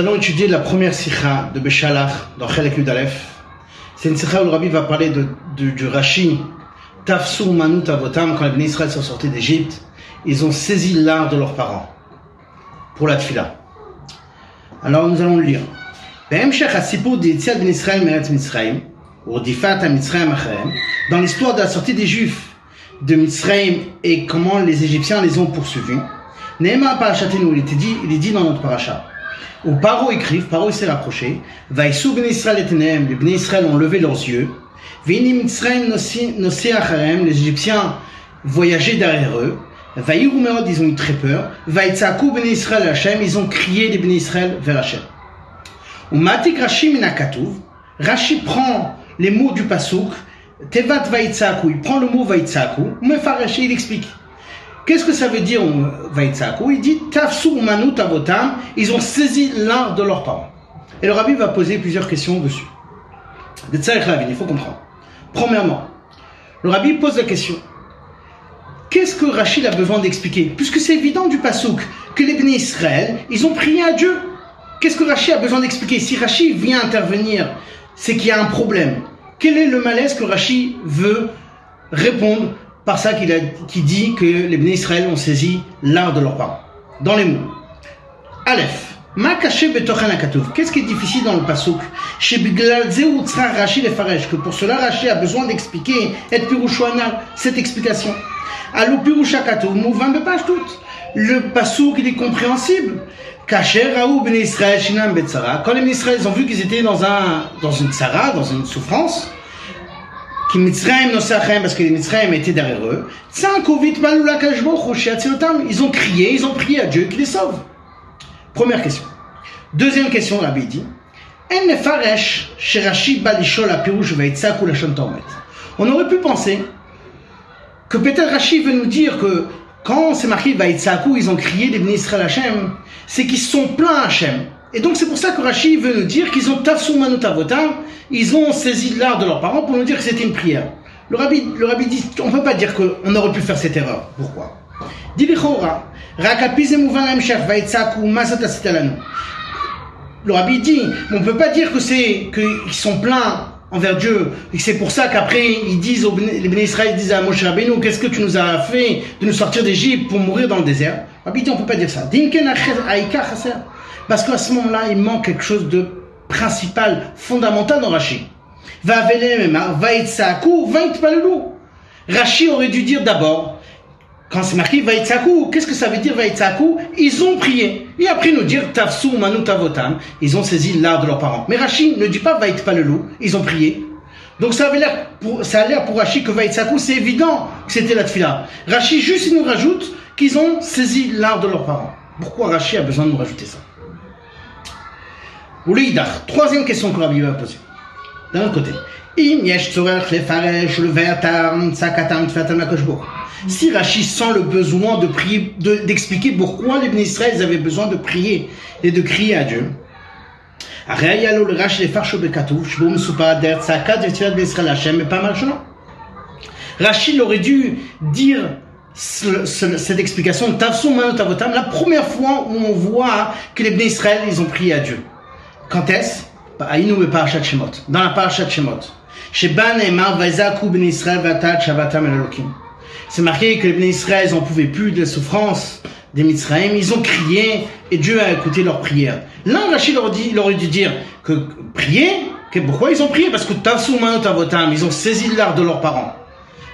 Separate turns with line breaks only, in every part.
Nous allons étudier la première sikha de Béchalach dans Chelek Yudalef. C'est une sikha où le rabbi va parler de, du Rashi, Tafsu Manut Avotam, quand les bénis Israël sont sortis d'Égypte, ils ont saisi l'art de leurs parents pour la tfila. Alors nous allons le lire. Ben dans l'histoire de la sortie des Juifs de Mitzrayim et comment les Égyptiens les ont poursuivis, il est dit, il est dit dans notre paracha. Où Paro écrivent, Paro s'est rapproché, Vaïsou ben Israël et les Bnei Israël ont levé leurs yeux, Vini Mitzrayim nosé les Égyptiens voyageaient derrière eux, Meod, ils ont eu très peur, Vaïtzakou ben Israël Hachem, ils ont crié les Bnei Israël vers Hachem. Ou Matik Rashi Minakatuv, Rashi prend les mots du Pasuk, Tevat Vaïtzakou, il prend le mot Vaïtzakou, Mefareshi, il explique. Qu'est-ce que ça veut dire euh, Vaïtzakou Il dit Tafsu Manut Avotam, ils ont saisi l'art de leurs parents. Et le rabbi va poser plusieurs questions dessus. Il faut comprendre. Premièrement, le rabbi pose la question Qu'est-ce que Rachid a besoin d'expliquer? Puisque c'est évident du Passouk que les Bnei Israël, ils ont prié à Dieu. Qu'est-ce que Rachid a besoin d'expliquer? Si Rachid vient intervenir, c'est qu'il y a un problème. Quel est le malaise que Rachid veut répondre par ça qu'il dit que les Israël ont saisi l'art de leurs parents Dans les mots. Aleph. Ma caché betochan akatov. Qu'est-ce qui est difficile dans le Biglal Zeu Tzra Rashi le Faresh. Que pour cela, Rashi a besoin d'expliquer, et Pirouchouana, cette explication. Alou Pirusha Katov, mouvant de page. Le pasuk, il est compréhensible. Kacher Raou Ben Israël Shinam Betzara. Quand les Israël ont vu qu'ils étaient dans un, dans une tzara, dans une souffrance, qui Mitzrayim nosachem, parce que les Mitzrayim étaient derrière eux. Ils ont crié, ils ont prié à Dieu qu'il les sauve. Première question. Deuxième question, Rabbi dit. On aurait pu penser que peut-être Rashi veut nous dire que quand c'est marqué Vaitzaku, ils ont crié les Bnei Israël Hashem, c'est qu'ils sont plaints à Hashem. Et donc c'est pour ça que Rashi veut nous dire qu'ils ont tafsou manut avotam, ils ont saisi l'art de leurs parents pour nous dire que c'était une prière. Le rabbi, le rabbi dit, on ne peut pas dire qu'on aurait pu faire cette erreur. Pourquoi? Le rabbi dit, on ne peut pas dire que c'est qu'ils sont pleins envers Dieu et c'est pour ça qu'après ils disent aux les Israël disent à Moshe Rabbeinu qu'est-ce que tu nous as fait de nous sortir d'Égypte pour mourir dans le désert? Le rabbi dit on peut pas dire ça Parce qu'à ce moment-là il manque quelque chose de principal fondamental dans Rashi va va itzaku va itpalelu Rashi aurait dû dire d'abord quand c'est marqué Vaïtsaku, qu'est-ce que ça veut dire Vaïtsaku Ils ont prié. Et après nous dire Tafsu Manut Avotam, ils ont saisi l'art de leurs parents. Mais Rashi ne dit pas Vaïtpalelu, ils ont prié. Donc ça, avait l'air pour, a l'air pour Rashi que Vaïtsaku, c'est évident que c'était la tfila. Rashi juste nous rajoute qu'ils ont saisi l'art de leurs parents. Pourquoi Rashi a besoin de nous rajouter ça? Troisième question que Rabbi va poser. D'un autre côté. Si Rachid sent le besoin de prier, d'expliquer pourquoi les Israël avaient besoin de prier et de crier à Dieu, Rachid aurait dû dire cette explication la première fois où on voit que les Israël ils ont prié à Dieu. Quand est-ce? Shemot. Dans la parashat Shemot. El Elohim. C'est marqué que les Bnei Israël, ils en pouvaient plus de la souffrance des Mitzrayim. Ils ont crié et Dieu a écouté leurs prières. Là, Rachid leur dit, il aurait dû dire que prier, que pourquoi ils ont prié? Parce que Tavsum Manot Avotam, ils ont saisi l'art de leurs parents.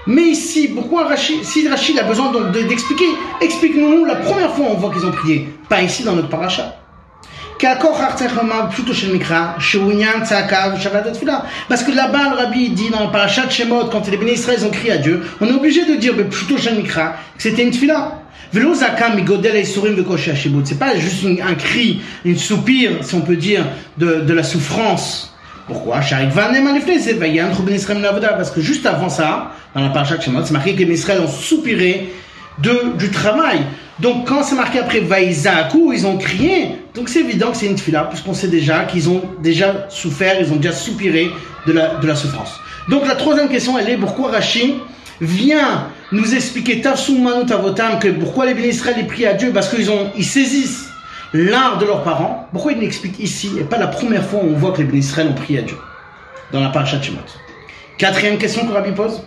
Mais ici, pourquoi Rachid, si Rachid a besoin d'expliquer, explique-nous la première fois on voit qu'ils ont prié, pas ici dans notre paracha. Parce que là-bas, le rabbi dit dans le parachat de Shemot, quand les Béné Israël ont crié à Dieu, on est obligé de dire, que c'était une hashibut. C'est pas juste un cri, une soupir, si on peut dire, de, de la souffrance. Pourquoi? Parce que juste avant ça, dans la parachat de Shemot, c'est marqué que les Israël ont soupiré de, du travail. Donc quand c'est marqué après Vaïzaku, ils ont crié. Donc c'est évident que c'est une tfila, puisqu'on sait déjà qu'ils ont déjà souffert, ils ont déjà soupiré de la, de la souffrance. Donc la troisième question, elle est pourquoi Rachid vient nous expliquer Tafsum Manut Avotam, que pourquoi les bénis Israël prient à Dieu, parce qu'ils ont, ils saisissent l'art de leurs parents, pourquoi il n'explique ici, et pas la première fois où on voit que les bénisraël ont prié à Dieu, dans la parashat Shemot Quatrième question que Rabbi pose.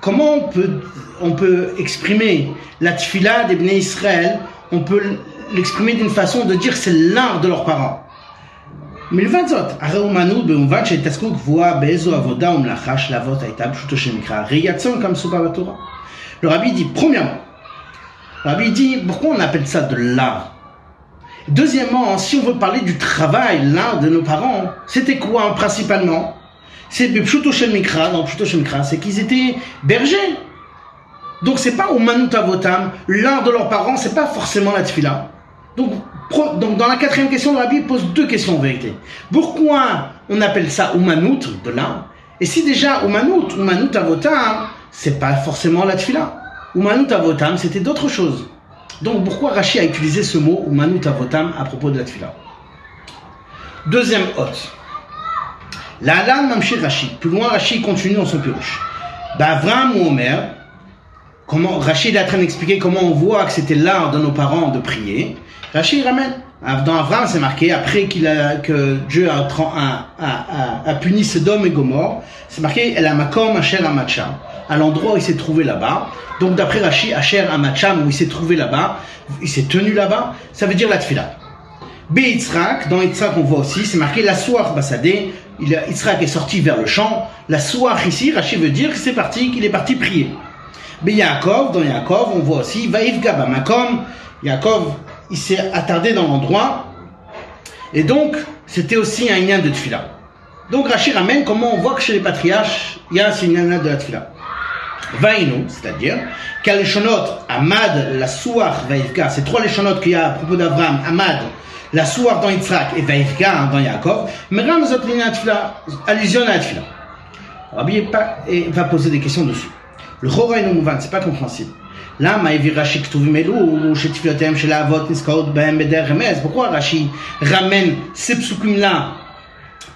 Comment on peut, on peut exprimer la tfila des Bnei Israël On peut l'exprimer d'une façon de dire c'est l'art de leurs parents. מלבד זאת, הרי אומנות במובן שהתעסקות גבוהה באיזו עבודה ומלאכה של אבות הייתה פשוטו של מקרא, ראי יצון כמסובה בתורה. Le rabbi dit, premièrement, le rabbi dit, pourquoi on appelle ça de l'art Deuxièmement, si on veut parler du travail, l'art de nos parents, c'était quoi principalement C'est Pshuto Shel Mikra, dans Pshuto c'est qu'ils étaient bergers. Donc c'est pas au Manutavotam, l'art de leurs parents, c'est pas forcément la tfila. Donc, dans la quatrième question, le rabbi pose deux questions en vérité. Pourquoi on appelle ça Umanout, de l'art? Et si déjà Umanout, Umanout Avotam, c'est pas forcément la tfila. Umanout Avotam, c'était d'autres choses. Donc pourquoi Rashi a utilisé ce mot Umanout Avotam à propos de la tfila Deuxième hôte. La Alan Mamshir Rashi. Plus loin, Rashi continue dans son pirouche. Bavram ou Omer, comment, Rachid est en train d'expliquer comment on voit que c'était l'art de nos parents de prier. Rachid ramène. Dans Avram, c'est marqué, après qu'il a, que Dieu a, puni Sodome et Gomorre, c'est marqué, Asher Amacham, à l'endroit où il s'est trouvé là-bas. Donc d'après Rachid, Asher Amacham, où il s'est trouvé là-bas, il s'est tenu là-bas, ça veut dire la tfila. Be dans Yitzhak on voit aussi, c'est marqué la soir Basadé, Yitzhak est sorti vers le champ, la soir ici, Rachid veut dire que c'est parti, qu'il est parti prier. Be Yaakov, dans Yaakov, on voit aussi, Vaivga Bamakom, Yaakov il s'est attardé dans l'endroit. Et donc, c'était aussi un lien de tfila. Donc Rachid ramène comment on voit que chez les patriarches, il y a ce lien de la tfila. Vainu, c'est-à-dire, Kaleshonot, Amad, la Souar, Vaivka, ces trois léchonotes qu'il y a à propos d'Abraham, Amad, la Souar dans Yitzhak et Vaivka hein, dans Yaakov, mais Ramzot Tfila, allusion à la tfila. Rabbi va poser des questions dessus. Le Chorainu Mouvan, c'est pas compréhensible. למה הביא רש"י כתובים אלו שתפילותיהם של האבות נזכרות בהם בדרך רמז? Pourquoi Rashi ramène ces psukim-là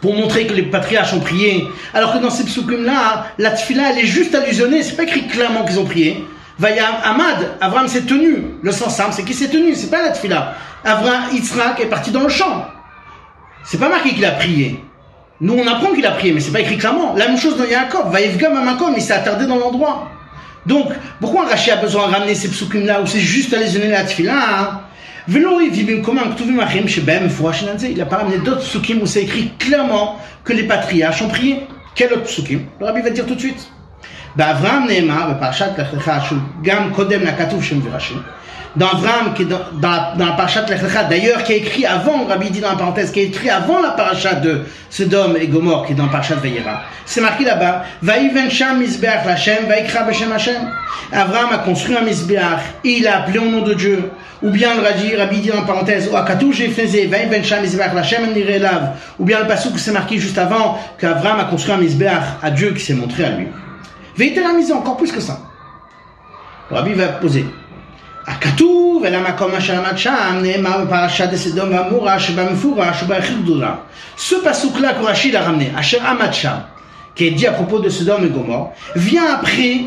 pour montrer que les patriarches ont prié, alors que dans ces psukim-là, la tfila elle est juste allusionnée, c'est pas écrit clairement qu'ils ont prié. Vaya Ahmad, Avram s'est tenu. Le sens simple, c'est qu'il s'est tenu, c'est pas la tfila. Avram, Yitzhak est parti dans le champ. C'est pas marqué qu'il a prié. Nous, on apprend qu'il a prié, mais c'est pas écrit clairement. La même chose dans Yaakov. Vaïvgam Amakom, il s'est attardé dans l'endroit. Donc, pourquoi Rashi a besoin de ramener ces psukim-là, ou c'est juste les la tefila hein? Il n'a pas ramené d'autres psukim où c'est écrit clairement que les patriarches ont prié. Quel autre psukim? Le rabbi va dire tout de suite dans qui est dans, dans, dans la parachat d'ailleurs, qui est écrit avant, Rabbi dit dans la parenthèse, qui est écrit avant la parachat de Sodome et Gomorre, qui est dans la parachat Vayera. C'est marqué là-bas, Vaïven Sham Mizbeach Lachem, Vaikra Beshem Hashem. Avram a construit un Mizbeach, et il a appelé au nom de Dieu. Ou bien le Raji, Rabbi dit dans la parenthèse, Oakatou Jefneze, Vaïven Sham Mizbeach Lachem Nirelav. Ou bien le Passouk, c'est marqué juste avant, qu'Avram a construit un Mizbeach à Dieu qui s'est montré à lui. Véhitera encore plus que ça? Le Rabbi va poser. הכתוב אל המקום אשר עמד שם נאמר בפרשת סדום ועמורה שבמפורש ובאריכות גדולה. Ce passouk-là que Rachid a ramené, Asher Amad Sham, qui est dit à propos de Sodome et Gomorre, vient après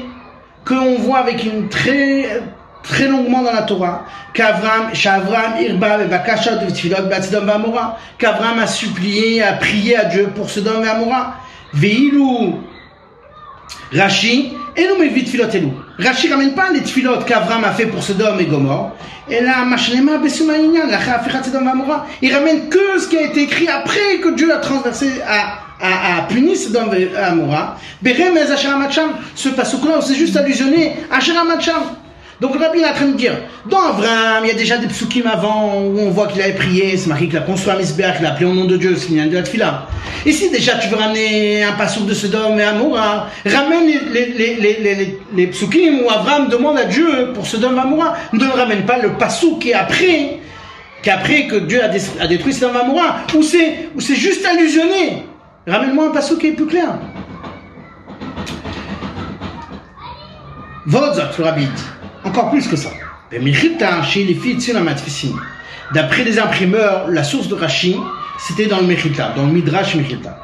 qu'on voit avec une très très longuement dans la Torah qu'Avram, Shavram, Irba, Bakasha, de Tfilot, Batzidom, Vamora, qu'Avram a supplié, a prié à Dieu pour Sodome et Amora. Veilou, Rashi, et nous met vite filotez-nous. Rashi ramène pas les tfilot qu'Avram a fait pour Sodome et Gomorre. Et là, Machlema Besumaïnian, la Chafirat Sodom Vamora. Il ramène que ce qui a été écrit après que Dieu a transversé, a, a, a puni Sodome et Amora. Beremez Asheramacham. Ce passage-là, c'est juste allusionné à. Donc le rabbi est en train de dire, dans Avram, il y a déjà des psukim avant où on voit qu'il avait prié, c'est marqué qu'il a construit un misbeach, qu'il a appelé au nom de Dieu, c'est de la tfila. Et si déjà tu veux ramener un passouk de Sodome et Amoura, ramène les, les, psukim où Avram demande à Dieu pour Sodome et Amoura. Ne ramène pas le passouk qui est après, qui après que Dieu a, détruit Sodome et Amoura, où c'est, où c'est juste allusionné. Ramène-moi un passouk qui est plus clair. Vodzot, le rabbi. Encore plus que ça. D'après les imprimeurs, la source de Rashi, c'était dans le Mechita, dans le Midrash Mechita.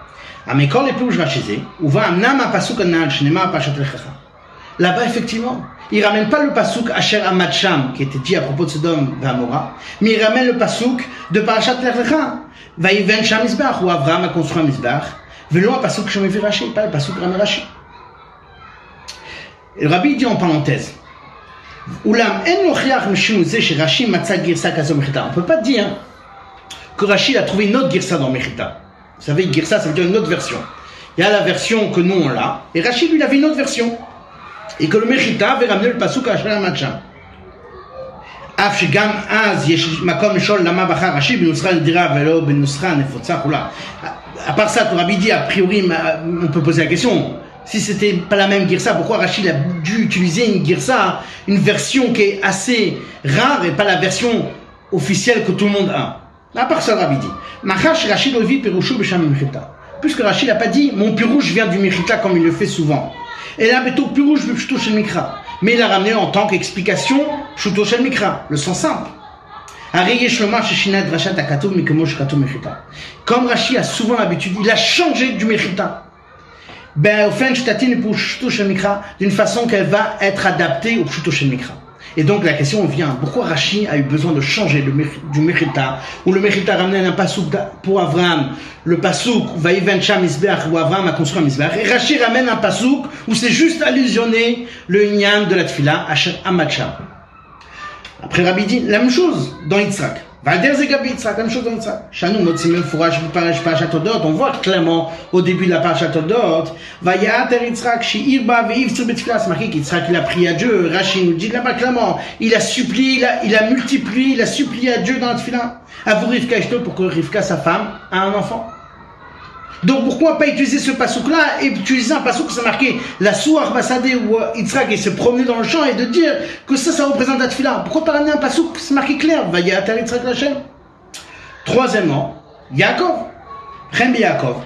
Là-bas, effectivement, il ramène pas le pasouk Asher Amatcham, qui était dit à propos de Sodome et Amora, mais il ramène le pasouk de Parashat Lecha, Vaïven Sham Mizbach, où Abraham a construit un Mizbach, Velo pasouk Shemevi Rashi, pas le pasouk Ramé Rashi. Et le rabbi dit en parenthèse, Oulam en lochiach mishinu ze chez Rashi matza girsa kazo mechita. On peut pas dire que Rashi a trouvé une autre girsa dans Mechita. Vous savez, girsa, ça veut dire une autre version. Il y a la version que nous on l'a, et Rashi lui il avait une autre version. Et que le Mechita avait ramené le pasouk à Shana Matcha. אף שגם אז יש מקום לשאול למה בחר רש"י בנוסחה נדירה ולא בנוסחה נפוצה כולה. À part ça, le rabbi dit, a priori, on peut poser la question, si c'était pas la même girsa, pourquoi Rachid a dû utiliser une girsa, une version qui est assez rare et pas la version officielle que tout le monde a? À part ça, rabbi dit, Machash Rachid Ovi Mechita. Puisque Rachid n'a pas dit, mon pirouche vient du Mechita comme il le fait souvent. Et là, Beto Pirouche Bepshto Shel Mikra. Mais il l'a ramené en tant qu'explication, Pshuto Shel Mikra, le sens simple. Comme Rashi a souvent l'habitude, il a changé du Mechita. Ben, d'une façon qu'elle va être adaptée au Pshuto Mikra. Et donc la question vient, pourquoi Rashi a eu besoin de changer le, du Mechita, où le Mechita ramenait un pasouk pour Avram, le pasouk Vaïven Misbeach, où Avram a construit un Misbeach, et Rashi ramène un pasouk où c'est juste allusionné le Inyan de la Tfila, Amacha. Après Rabbi dit la même chose dans Yitzhak. Valder Zegabi Yitzhak, la même chose dans Yitzhak. Chanou, notre simon fourrage, Parashat Odot, on voit clairement au début de la Parashat Odot, Vayater Yitzhak, Shi'irba, Ve'iv Tzubetfila, c'est marqué qu'Yitzhak il a prié à Dieu. Rachid nous dit là-bas clairement, il a supplié, il a, il a multiplié, il a supplié à Dieu dans la Tfila. Avou Rivka pour que Rivka, sa femme, a un enfant? Donc pourquoi pas utiliser ce pasouk-là et utiliser un pasouk qui s'est marqué la Souar Basadé ou Yitzhak et se promener dans le champ et de dire que ça, ça représente la. Pourquoi pas ramener un pasouk qui s'est marqué clair? Va Yatar Yitzhak Lachem. Troisièmement, Yaakov. Rembi Yaakov.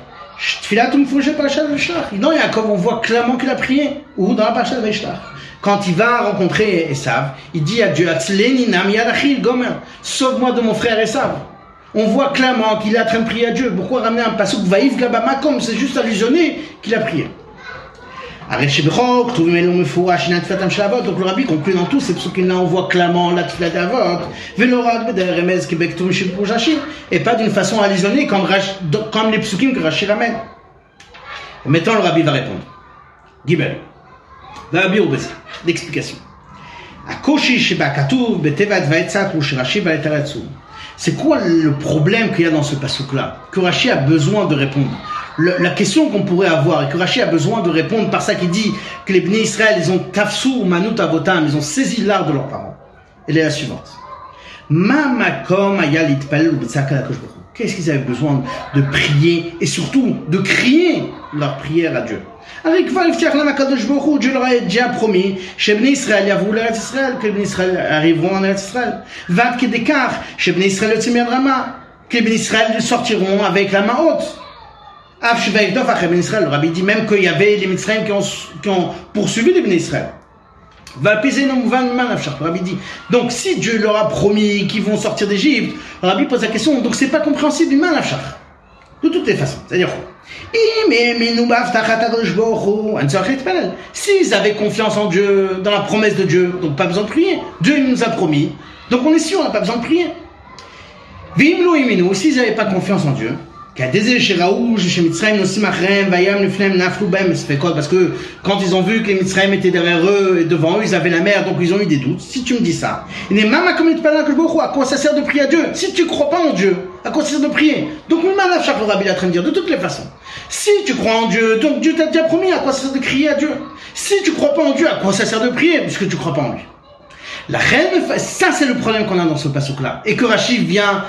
Dans Yaakov, on voit clairement qu'il a prié. Ou dans la Parashat Veshlach. Quand il va rencontrer Esav, il dit à Dieu, sauve-moi de mon frère Esav on voit clairement qu'il est en train de prier à Dieu. Pourquoi ramener un passouk Vaïf Gabama comme c'est juste allusionné qu'il a prié? Donc le rabbi conclut dans tout, c'est pour qu'il on voit clairement la tfila d'avot, et pas d'une façon allusionnée comme, comme les psukim que Rachid ramène. Maintenant le rabbi va répondre. Gibel. Rabbi Obeza. L'explication. Akoshi sheba katuv betevat vaetzat ou shirashi vaetaratsu. C'est quoi le problème qu'il y a dans ce pasouk-là Que a besoin de répondre. la question qu'on pourrait avoir, et que a besoin de répondre par ça qu'il dit que les bénis Israël, ils ont tafsou ou avotam, ils ont saisi l'art de leurs parents. Elle est la suivante. Qu'est-ce qu'ils avaient besoin de prier et surtout de crier leur prière à Dieu. Avec Dieu leur a déjà promis, chez Ben Israël, il y a voulu Israël, que Ben Israël arriveront en Israël. Vingt qui décart, chez Ben Israël, le Timir Drama, que Ben Israël sortiront avec la main haute. Le rabbi dit même qu'il y avait les Mitzrayim qui ont, qui ont poursuivi les Ben Israël. Le rabbi dit. Donc, si Dieu leur a promis qu'ils vont sortir d'Égypte, le rabbi pose la question. Donc, c'est pas compréhensible, du mal de toutes les façons. C'est-à-dire S'ils avaient confiance en Dieu, dans la promesse de Dieu, donc pas besoin de prier. Dieu nous a promis, donc on est sûr, on n'a pas besoin de prier. S'ils n'avaient pas confiance en Dieu, parce que quand ils ont vu que les Mitzrayim étaient derrière eux et devant eux, ils avaient la mer, donc ils ont eu des doutes. Si tu me dis ça, à quoi ça sert de prier à Dieu? Si tu crois pas en Dieu, à quoi ça sert de prier? Donc, Rabbi est en train de dire, de toutes les façons. Si tu crois en Dieu, donc Dieu t'a déjà promis, à quoi ça sert de crier à Dieu Si tu crois pas en Dieu, à quoi ça sert de prier Puisque tu crois pas en lui. La reine, ça c'est le problème qu'on a dans ce passage-là. Et que Rachid vient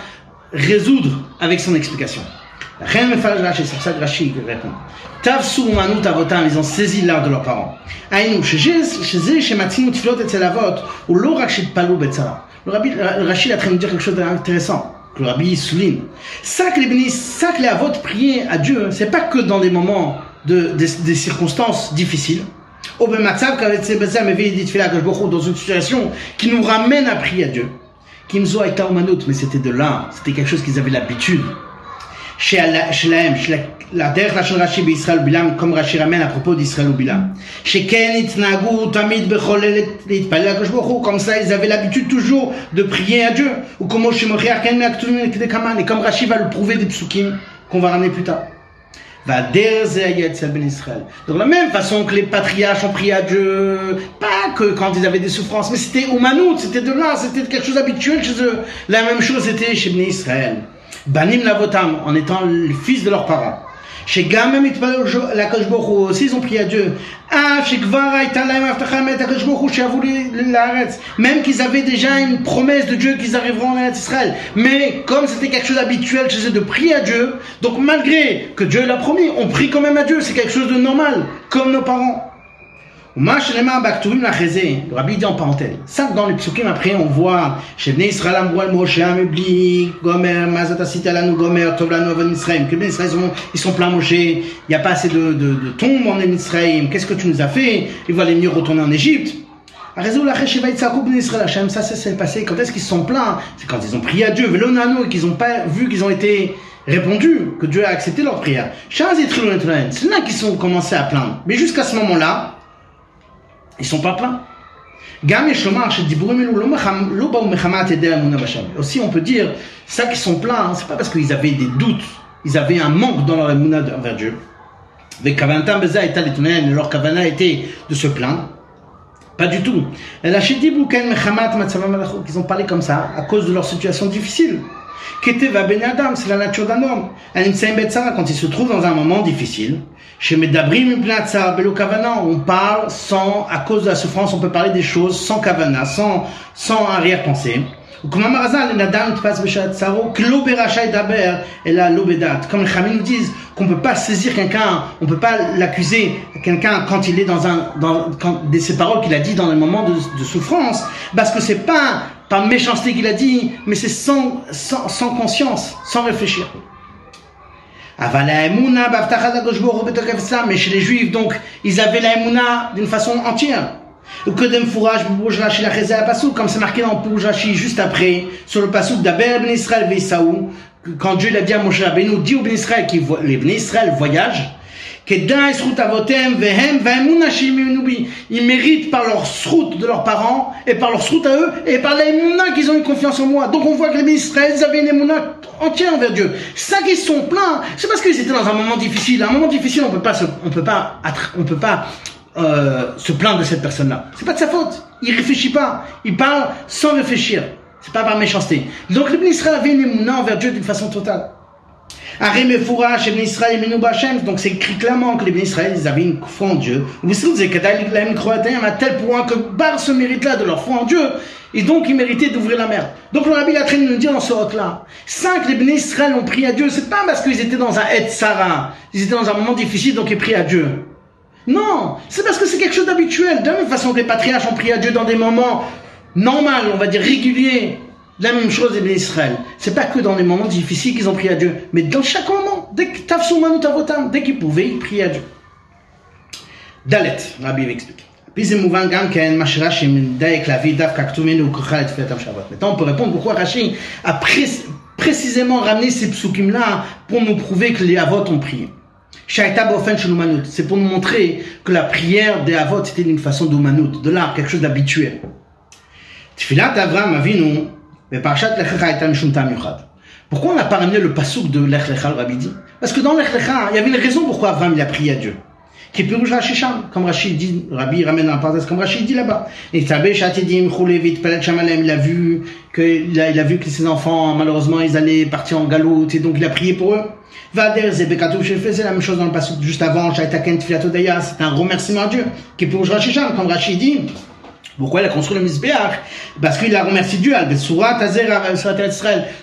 résoudre avec son explication. C'est pour ça que Rashi répond. Tavsu manut avotam, ils ont saisi l'art de leurs parents. Aïnou, chez chez Matzinu Tiflot et Tzelavot, ou lo Rachid Palou Betzara. Le Rabbi, Rashi est en train de dire quelque chose d'intéressant. Que le Rabbi souligne. Ça que les bénis, ça que les avots priaient à Dieu, c'est pas que dans des moments de, des, des circonstances difficiles. Au même dans une situation qui nous ramène à prier à Dieu. Kimzo et mais c'était de là, c'était quelque chose qu'ils avaient l'habitude. שלהם, של הדרך לשון רש"י בישראל ובלעם, comme רש"י ramène à propos d'Israël ובלעם. שכן התנהגו תמיד בכל עת להתפלל לקדוש ברוך הוא, comme ça ils avaient l'habitude toujours de prier à Dieu, ou כמו שמוכיח כן מהכתובים כדקמן, et comme Rashi va le prouver des psukim qu'on va ramener plus tard. והדרך זה היה אצל בן ישראל. Donc de la même façon que les patriarches ont prié à Dieu, pas que quand ils avaient des souffrances, mais c'était humanout, c'était de là, c'était quelque chose d'habituel chez eux. La même chose c'était chez Bnei Israël. Banim Lavotam, en étant le fils de leurs parents. Chez la aussi, ils ont prié à Dieu. Ah, Même qu'ils avaient déjà une promesse de Dieu qu'ils arriveront en Israël. Mais comme c'était quelque chose d'habituel chez eux de prier à Dieu, donc malgré que Dieu l'a promis, on prie quand même à Dieu. C'est quelque chose de normal, comme nos parents. Le rabbi dit en parenthèse. Ça, dans les psukim, après, on voit chez Bnei Israël, Moshe, Gomer, Mazata, Gomer, Avon, Israël. Que Bnei Israël, ils sont pleins Moshe. Il n'y a pas assez de, de, de tombes en Israël. Qu'est-ce que tu nous as fait? Ils va les mieux retourner en Égypte. Ça, ça s'est passé. Quand est-ce qu'ils sont pleins? C'est quand ils ont prié à Dieu, Velonano, et qu'ils n'ont pas vu qu'ils ont été répondus, que Dieu a accepté leur prière. C'est là qu'ils sont commencé à plaindre. Mais jusqu'à ce moment-là, ils sont pas pleins. Aussi, on peut dire, ça qui sont pleins, hein, c'est pas parce qu'ils avaient des doutes, ils avaient un manque dans leur émouna envers Dieu. Leur kavana était de se plaindre. Pas du tout. Ils ont parlé comme ça à cause de leur situation difficile. Ben Adam, c'est la nature d'un homme. Quand il se trouve dans un moment difficile, on parle sans, à cause de la souffrance, on peut parler des choses sans kavana, sans, sans arrière-pensée. Comme les Khamis nous disent qu'on ne peut pas saisir quelqu'un, on ne peut pas l'accuser, quelqu'un quand il est dans un, dans, quand, ces paroles qu'il a dit dans les moments de, de souffrance, parce que c'est pas par méchanceté qu'il a dit, mais c'est sans, sans, sans conscience, sans réfléchir. Mais chez les juifs, donc, ils avaient la Emouna d'une façon entière. Comme c'est marqué dans Poujashi juste après, sur le passage d'Aber Ben Israël quand Dieu l'a dit à Moshe Rabbeinu, dit aux Ben Israël que les Ben voyagent, ils méritent par leur sroute de leurs parents et par leur sroute à eux et par l'émouna qu'ils ont une confiance en moi. Donc on voit que les Israël avaient une émouna entière envers Dieu. Ça qu'ils sont pleins, c'est parce qu'ils étaient dans un moment difficile. Un moment difficile, on peut pas on peut pas, on peut pas euh, se plaindre de cette personne-là. C'est pas de sa faute. Il réfléchit pas. Il parle sans réfléchir. C'est pas par méchanceté. Donc les Israël avaient une émouna envers Dieu d'une façon totale. Donc c'est écrit clairement que les bénis Israël ils avaient une foi en Dieu. Vous savez que à tel point que par ce mérite-là de leur foi en Dieu, et donc ils méritaient d'ouvrir la mer. Donc le rabbi de nous dire dans ce hôte-là, cinq les bénis Israël ont prié à Dieu, c'est pas parce qu'ils étaient dans un Et Sarah, ils étaient dans un moment difficile donc ils prient à Dieu. Non, c'est parce que c'est quelque chose d'habituel. De la même façon que les patriarches ont prié à Dieu dans des moments normaux, on va dire réguliers, la même chose est Israël. C'est pas que dans les moments difficiles qu'ils ont prié à Dieu, mais dans chaque moment, dès que dès qu'ils pouvaient, ils priaient à Dieu. Dalet, Rabbi explique. Maintenant, on peut répondre pourquoi Rashi a précisément ramené ces psukim-là pour nous prouver que les Avot ont prié. C'est pour nous montrer que la prière des Avot était une façon d'Umanut, de l'art, quelque chose d'habituel. Tfilat Avram Avinu pourquoi on n'a pas ramené le pasouk de Lech Lecha, le Rabbi dit Parce que dans Lech Lecha, il y avait une raison pourquoi Abraham il a prié à Dieu. Qui est Rashi Sham, comme Rachid dit, Rabbi ramène un parenthèse, comme Rachid dit là-bas. Et Tabé Shatidim, Choulevit, Pelet Shamalem, il a vu que, il a, il a vu que ses enfants, malheureusement, ils allaient partir en galoute, et donc il a prié pour eux. Vader Zebekatou c'est la même chose dans le pasouk juste avant, Shaitaken Tfilatodaya, c'est un remerciement à Dieu. Qui est Rashi Sham, comme Rachid dit, pourquoi il a construit le Mizbeach? Parce qu'il a remercié Dieu,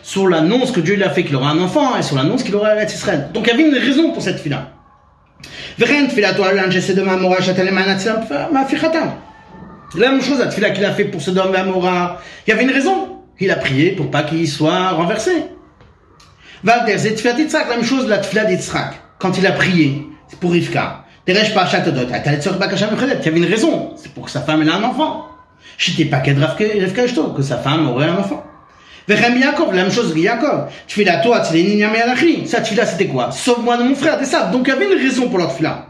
sur l'annonce que Dieu lui a fait qu'il aura un enfant et sur l'annonce qu'il aura Eretz Israël. Donc il y avait une raison pour cette fila. La même chose, la fila qu'il a fait pour ce et Amora, il y avait une raison. Il a prié pour pas qu'il soit renversé. La même chose, la fila d'Yitzhak, quand il a prié, pour Rivka. Il y avait une raison. C'est pour que sa femme ait un enfant. J'étais pas que sa femme aurait un enfant. Vechem Yaakov, la même chose que Yaakov. Tu fais la toi, tu l'es Alachi. Ça, tu là, c'était quoi? Sauve-moi de mon frère, c'est ça. Donc, il y avait une raison pour leur là.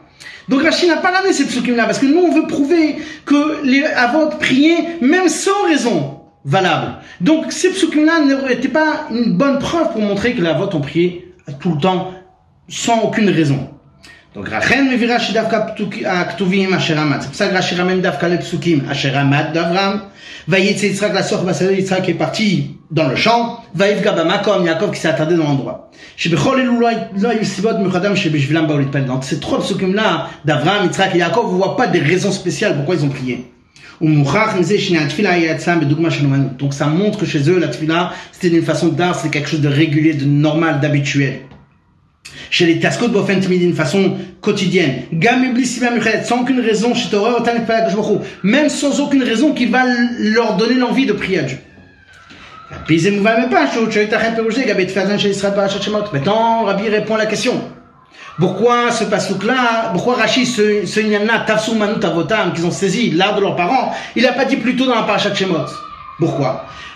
Donc Rachid n'a pas ramené cette psukim-là, parce que nous, on veut prouver que les avot priaient même sans raison valable. Donc ces psukim-là n'étaient pas une bonne preuve pour montrer que les avot ont prié tout le temps sans aucune raison. Donc Rachel me vira chez Davka Ktuvim Asheramat. C'est pour ça que Rachel ramène Davka le psukim Asheramat d'Avram. Vaïtse Yitzhak la sort Basel Yitzhak est parti dans le champ. Vaïv Gabamakom Yaakov qui s'est attardé dans l'endroit. Chez Bechol Elou Lo Yisivot Mechadam chez Beshvilam Baolit Pel. Donc ces trois psukim là d'Avram, Yitzhak et Yaakov, vous voit pas des raisons spéciales pourquoi ils ont prié. Donc ça montre que chez eux, la tfila, c'était une façon d'art, c'est quelque chose de régulier, de normal, d'habituel les Taskot Bofen d'une façon quotidienne. Sans aucune raison, chez Torah, même sans aucune raison qui va leur donner l'envie de prier à Dieu. Maintenant, Rabbi répond à la question. Pourquoi ce pasouk-là, pourquoi Rachid, ce, ce Nyana, Tafsou Manut Avotam, qu'ils ont saisi l'art de leurs parents, il n'a pas dit plutôt dans la parachat Shemot Pourquoi?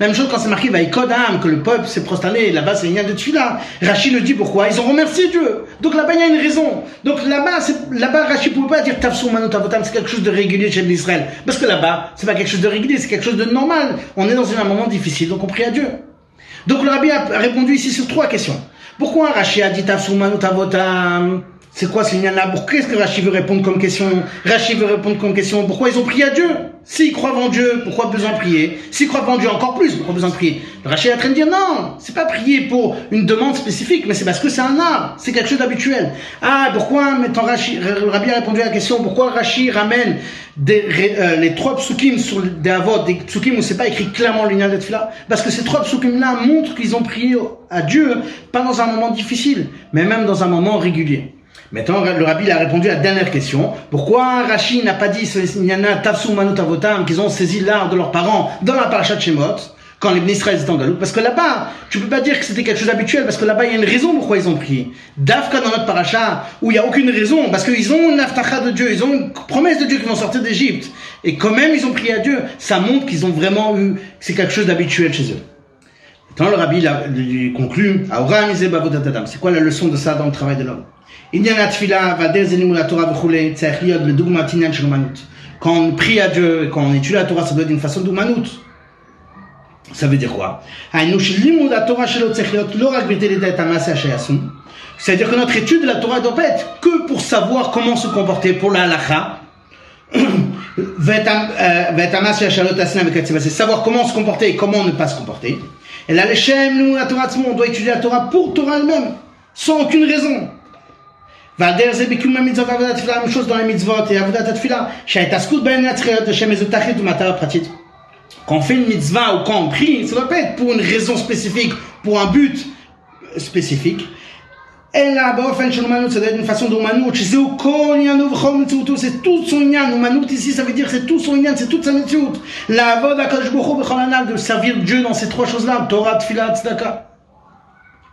Même chose quand c'est marqué Vaikodam, que le peuple s'est prosterné, là-bas c'est une de Tfila. Rachid le dit pourquoi Ils ont remercié Dieu. Donc là-bas il y a une raison. Donc là-bas, là-bas pouvait pas dire Tafsou Manot Avotam, c'est quelque chose de régulier chez l'Israël. Parce que là-bas, c'est pas quelque chose de régulier, c'est quelque chose de normal. On est dans un moment difficile, donc on prie à Dieu. Donc le rabbi a répondu ici sur trois questions. Pourquoi Rachid a dit Tafsou Manot Avotam c'est quoi ce là Pourquoi est-ce que Rachid veut répondre comme question Rachid veut répondre comme question. Pourquoi ils ont prié à Dieu S'ils croient en Dieu, pourquoi besoin de prier S'ils croient en Dieu encore plus, pourquoi besoin de prier Rachid est en train de dire non, c'est pas prier pour une demande spécifique, mais c'est parce que c'est un art, c'est quelque chose d'habituel. Ah, pourquoi maintenant Rachid, Rabbi a répondu à la question, pourquoi Rachid ramène euh, les trois psukim sur des avot, des psukim où c'est pas écrit clairement l'union de là Parce que ces trois psukim là montrent qu'ils ont prié à Dieu, pas dans un moment difficile, mais même dans un moment régulier. Maintenant, le rabbi a répondu à la dernière question. Pourquoi Rachid n'a pas dit qu'ils ont saisi l'art de leurs parents dans la parachat de Shemot quand les Israël étaient en Galoute? Parce que là-bas, tu peux pas dire que c'était quelque chose d'habituel parce que là-bas il y a une raison pourquoi ils ont prié. Dafka dans notre paracha où il y a aucune raison parce qu'ils ont une aftacha de Dieu, ils ont une promesse de Dieu qu'ils vont sortir d'Égypte et quand même ils ont prié à Dieu, ça montre qu'ils ont vraiment eu c'est quelque chose d'habituel chez eux. Maintenant le rabbi lui conclut, c'est quoi la leçon de ça dans le travail de l'homme? Quand on prie à Dieu et quand on étudie la Torah, ça doit être d'une façon d'oumanut. Ça veut dire quoi C'est-à-dire que notre étude de la Torah doit pas être que pour savoir comment se comporter pour la halacha. C'est savoir comment se comporter et comment ne pas se comporter. Et là, on doit étudier la Torah pour Torah elle-même, sans aucune raison. La même chose dans. Quand on fait une mitzvah ou quand on prie, ça ne doit pas être pour une raison spécifique, pour un but spécifique. Et là, bah, ça doit être une façon. C'est tout son yann. Ici, ça veut dire c'est tout son yann, c'est toute sa métiout. La de servir Dieu dans ces trois choses-là,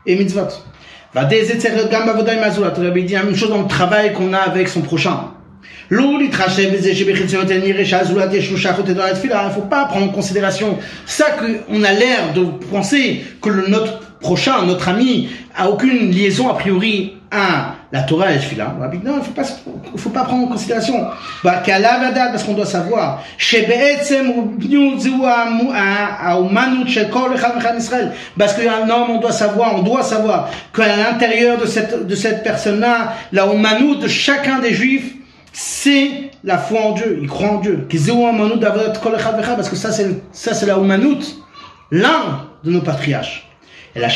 et mitzvot. Tu dit la même chose dans le travail qu'on a avec son prochain. Il ne faut pas prendre en considération ça qu'on a l'air de penser que notre prochain, notre ami, a aucune liaison a priori à la Torah et Tfila. Non, il ne faut pas, faut pas prendre en considération. Bah, parce qu'on doit savoir. Parce qu'un homme, on doit savoir, on doit savoir qu'à l'intérieur de cette, de cette personne-là, la Oumanout de chacun des juifs, c'est la foi en Dieu. Il croit en Dieu. Parce que ça, c'est, la Oumanout, l'un de nos patriarches. Et la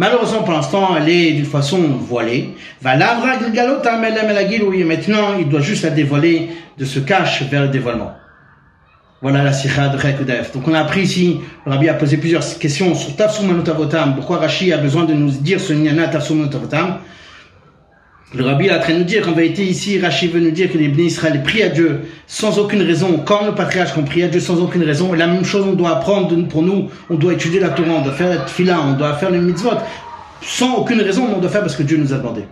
Malheureusement, pour l'instant, elle est d'une façon voilée. Va oui, maintenant, il doit juste la dévoiler de se cache vers le dévoilement. Voilà la sikha de Rekudef. Donc on a appris ici, rabbi a posé plusieurs questions sur Tafsum Manutavotam. Pourquoi Rashi a besoin de nous dire ce Nyana Tafsum Manutavotam Le rabbi est en train de nous dire qu'en vérité ici, Rachid veut nous dire que les bénis Israël prient à Dieu sans aucune raison, comme le patriarche qu'on prie à Dieu sans aucune raison. Et la même chose, on doit apprendre pour nous, on doit étudier la Torah, on doit faire le on doit faire le mitzvot, sans aucune raison, on doit faire parce que Dieu nous a demandé.